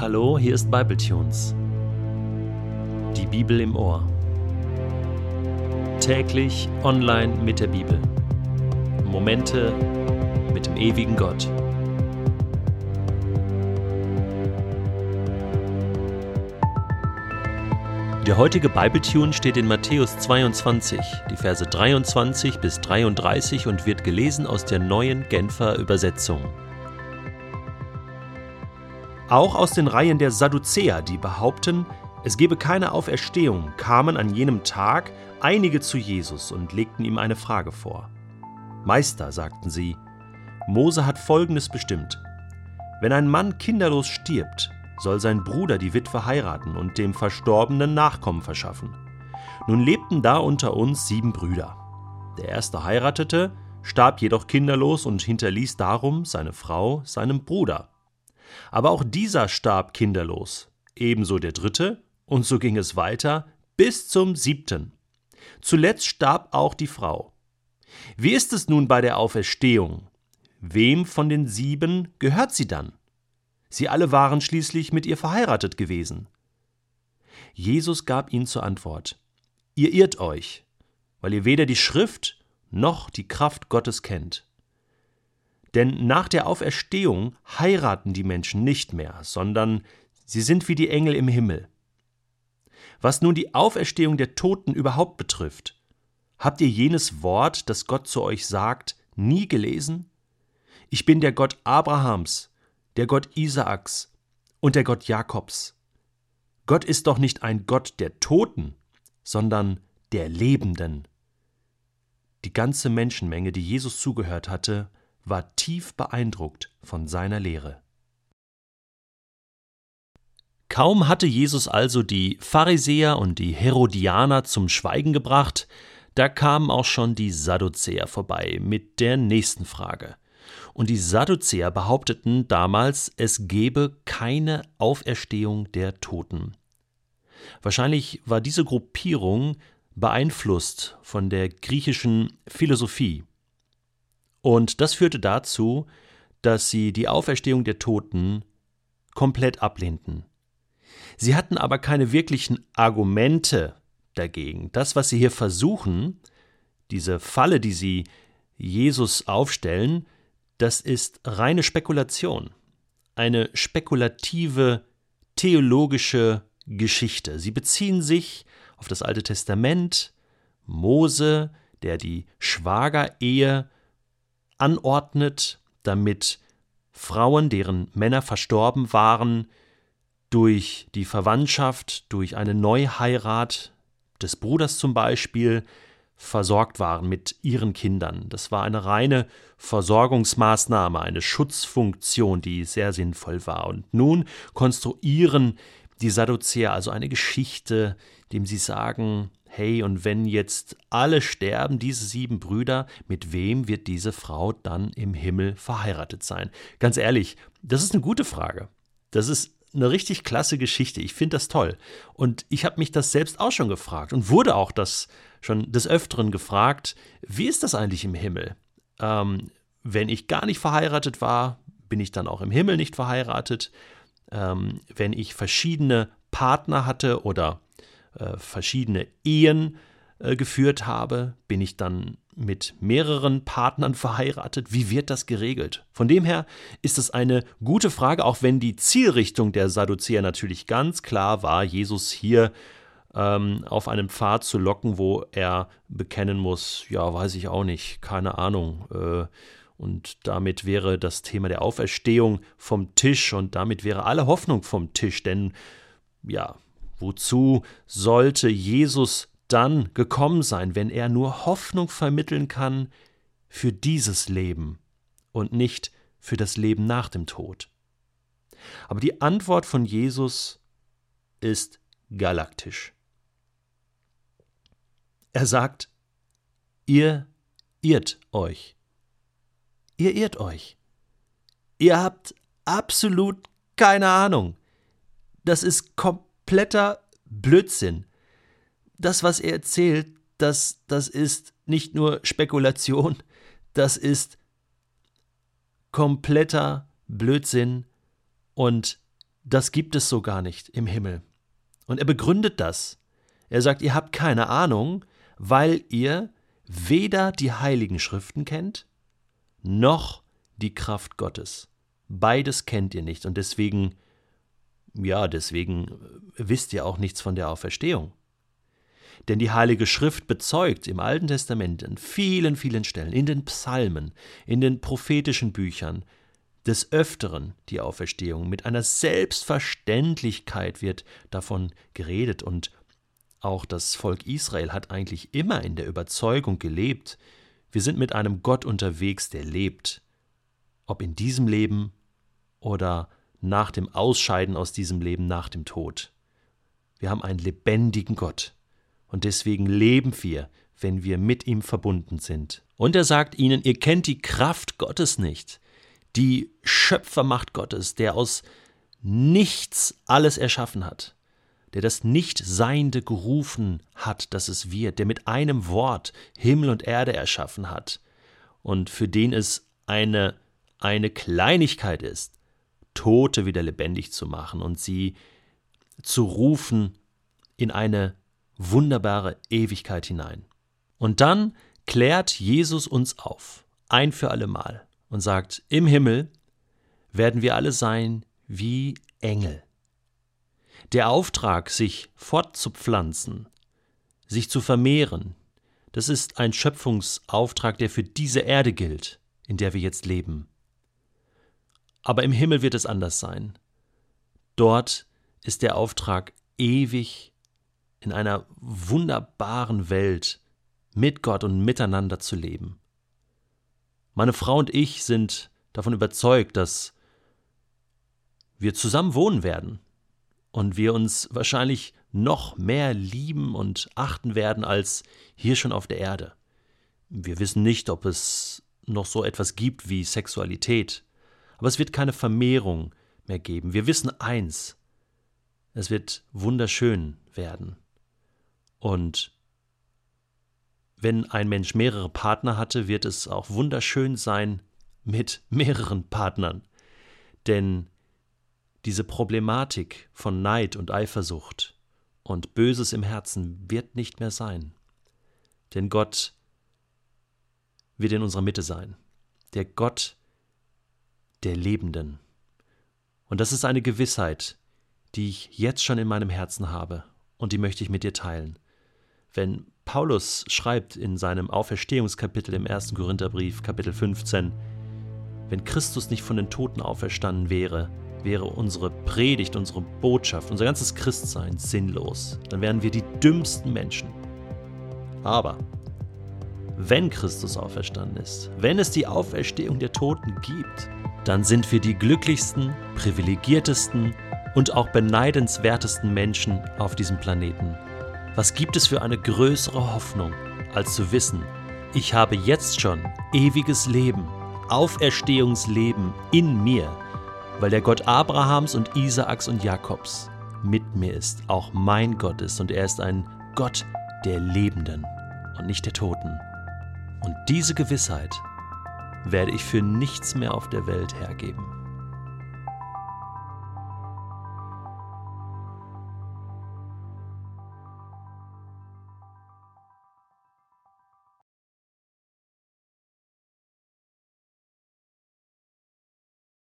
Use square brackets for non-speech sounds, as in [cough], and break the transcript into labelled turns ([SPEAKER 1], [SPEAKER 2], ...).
[SPEAKER 1] Hallo, hier ist Bibletunes. Die Bibel im Ohr. Täglich online mit der Bibel. Momente mit dem ewigen Gott. Der heutige Bibletune steht in Matthäus 22, die Verse 23 bis 33 und wird gelesen aus der neuen Genfer Übersetzung. Auch aus den Reihen der Sadduzäer, die behaupten, es gebe keine Auferstehung, kamen an jenem Tag einige zu Jesus und legten ihm eine Frage vor. Meister, sagten sie, Mose hat Folgendes bestimmt. Wenn ein Mann kinderlos stirbt, soll sein Bruder die Witwe heiraten und dem Verstorbenen Nachkommen verschaffen. Nun lebten da unter uns sieben Brüder. Der erste heiratete, starb jedoch kinderlos und hinterließ darum seine Frau seinem Bruder. Aber auch dieser starb kinderlos, ebenso der dritte, und so ging es weiter bis zum siebten. Zuletzt starb auch die Frau. Wie ist es nun bei der Auferstehung? Wem von den sieben gehört sie dann? Sie alle waren schließlich mit ihr verheiratet gewesen. Jesus gab ihnen zur Antwort Ihr irrt euch, weil ihr weder die Schrift noch die Kraft Gottes kennt. Denn nach der Auferstehung heiraten die Menschen nicht mehr, sondern sie sind wie die Engel im Himmel. Was nun die Auferstehung der Toten überhaupt betrifft, habt ihr jenes Wort, das Gott zu euch sagt, nie gelesen? Ich bin der Gott Abrahams, der Gott Isaaks und der Gott Jakobs. Gott ist doch nicht ein Gott der Toten, sondern der Lebenden. Die ganze Menschenmenge, die Jesus zugehört hatte, war tief beeindruckt von seiner Lehre. Kaum hatte Jesus also die Pharisäer und die Herodianer zum Schweigen gebracht, da kamen auch schon die Sadduzäer vorbei mit der nächsten Frage. Und die Sadduzäer behaupteten damals, es gebe keine Auferstehung der Toten. Wahrscheinlich war diese Gruppierung beeinflusst von der griechischen Philosophie, und das führte dazu, dass sie die Auferstehung der Toten komplett ablehnten. Sie hatten aber keine wirklichen Argumente dagegen. Das, was sie hier versuchen, diese Falle, die sie Jesus aufstellen, das ist reine Spekulation, eine spekulative theologische Geschichte. Sie beziehen sich auf das Alte Testament, Mose, der die Schwagerehe anordnet, damit Frauen, deren Männer verstorben waren, durch die Verwandtschaft, durch eine Neuheirat des Bruders zum Beispiel, versorgt waren mit ihren Kindern. Das war eine reine Versorgungsmaßnahme, eine Schutzfunktion, die sehr sinnvoll war. Und nun konstruieren die Sadduzäer also eine Geschichte, dem sie sagen, hey, und wenn jetzt alle sterben, diese sieben Brüder, mit wem wird diese Frau dann im Himmel verheiratet sein? Ganz ehrlich, das ist eine gute Frage. Das ist eine richtig klasse Geschichte. Ich finde das toll. Und ich habe mich das selbst auch schon gefragt und wurde auch das schon des Öfteren gefragt, wie ist das eigentlich im Himmel? Ähm, wenn ich gar nicht verheiratet war, bin ich dann auch im Himmel nicht verheiratet? Ähm, wenn ich verschiedene Partner hatte oder äh, verschiedene Ehen äh, geführt habe, bin ich dann mit mehreren Partnern [laughs] verheiratet? Wie wird das geregelt? Von dem her ist es eine gute Frage, auch wenn die Zielrichtung der Sadduzäer natürlich ganz klar war, Jesus hier ähm, auf einen Pfad zu locken, wo er bekennen muss, ja, weiß ich auch nicht, keine Ahnung. Äh, und damit wäre das Thema der Auferstehung vom Tisch und damit wäre alle Hoffnung vom Tisch, denn ja, Wozu sollte Jesus dann gekommen sein, wenn er nur Hoffnung vermitteln kann für dieses Leben und nicht für das Leben nach dem Tod? Aber die Antwort von Jesus ist galaktisch. Er sagt, ihr irrt euch. Ihr irrt euch. Ihr habt absolut keine Ahnung. Das ist komplett kompletter Blödsinn. Das, was er erzählt, das, das ist nicht nur Spekulation, [laughs] das ist kompletter Blödsinn und das gibt es so gar nicht im Himmel. Und er begründet das. Er sagt, ihr habt keine Ahnung, weil ihr weder die heiligen Schriften kennt, noch die Kraft Gottes. Beides kennt ihr nicht und deswegen, ja, deswegen wisst ihr auch nichts von der Auferstehung. Denn die Heilige Schrift bezeugt im Alten Testament an vielen, vielen Stellen, in den Psalmen, in den prophetischen Büchern, des Öfteren die Auferstehung. Mit einer Selbstverständlichkeit wird davon geredet und auch das Volk Israel hat eigentlich immer in der Überzeugung gelebt, wir sind mit einem Gott unterwegs, der lebt, ob in diesem Leben oder nach dem Ausscheiden aus diesem Leben, nach dem Tod. Wir haben einen lebendigen Gott und deswegen leben wir, wenn wir mit ihm verbunden sind. Und er sagt ihnen, ihr kennt die Kraft Gottes nicht die Schöpfermacht Gottes, der aus nichts alles erschaffen hat, der das Nichtseiende gerufen hat, dass es wird, der mit einem Wort Himmel und Erde erschaffen hat und für den es eine, eine Kleinigkeit ist, Tote wieder lebendig zu machen und sie zu rufen in eine wunderbare Ewigkeit hinein. Und dann klärt Jesus uns auf, ein für allemal und sagt, im Himmel werden wir alle sein wie Engel. Der Auftrag, sich fortzupflanzen, sich zu vermehren, das ist ein Schöpfungsauftrag, der für diese Erde gilt, in der wir jetzt leben. Aber im Himmel wird es anders sein. Dort ist der Auftrag ewig in einer wunderbaren Welt mit Gott und miteinander zu leben. Meine Frau und ich sind davon überzeugt, dass wir zusammen wohnen werden und wir uns wahrscheinlich noch mehr lieben und achten werden als hier schon auf der Erde. Wir wissen nicht, ob es noch so etwas gibt wie Sexualität, aber es wird keine Vermehrung mehr geben. Wir wissen eins, es wird wunderschön werden. Und wenn ein Mensch mehrere Partner hatte, wird es auch wunderschön sein mit mehreren Partnern. Denn diese Problematik von Neid und Eifersucht und Böses im Herzen wird nicht mehr sein. Denn Gott wird in unserer Mitte sein. Der Gott der Lebenden. Und das ist eine Gewissheit, die ich jetzt schon in meinem Herzen habe und die möchte ich mit dir teilen. Wenn Paulus schreibt in seinem Auferstehungskapitel im 1. Korintherbrief, Kapitel 15, wenn Christus nicht von den Toten auferstanden wäre, wäre unsere Predigt, unsere Botschaft, unser ganzes Christsein sinnlos. Dann wären wir die dümmsten Menschen. Aber wenn Christus auferstanden ist, wenn es die Auferstehung der Toten gibt, dann sind wir die glücklichsten, privilegiertesten und auch beneidenswertesten Menschen auf diesem Planeten. Was gibt es für eine größere Hoffnung, als zu wissen, ich habe jetzt schon ewiges Leben, Auferstehungsleben in mir, weil der Gott Abrahams und Isaaks und Jakobs mit mir ist, auch mein Gott ist und er ist ein Gott der Lebenden und nicht der Toten. Und diese Gewissheit werde ich für nichts mehr auf der Welt hergeben.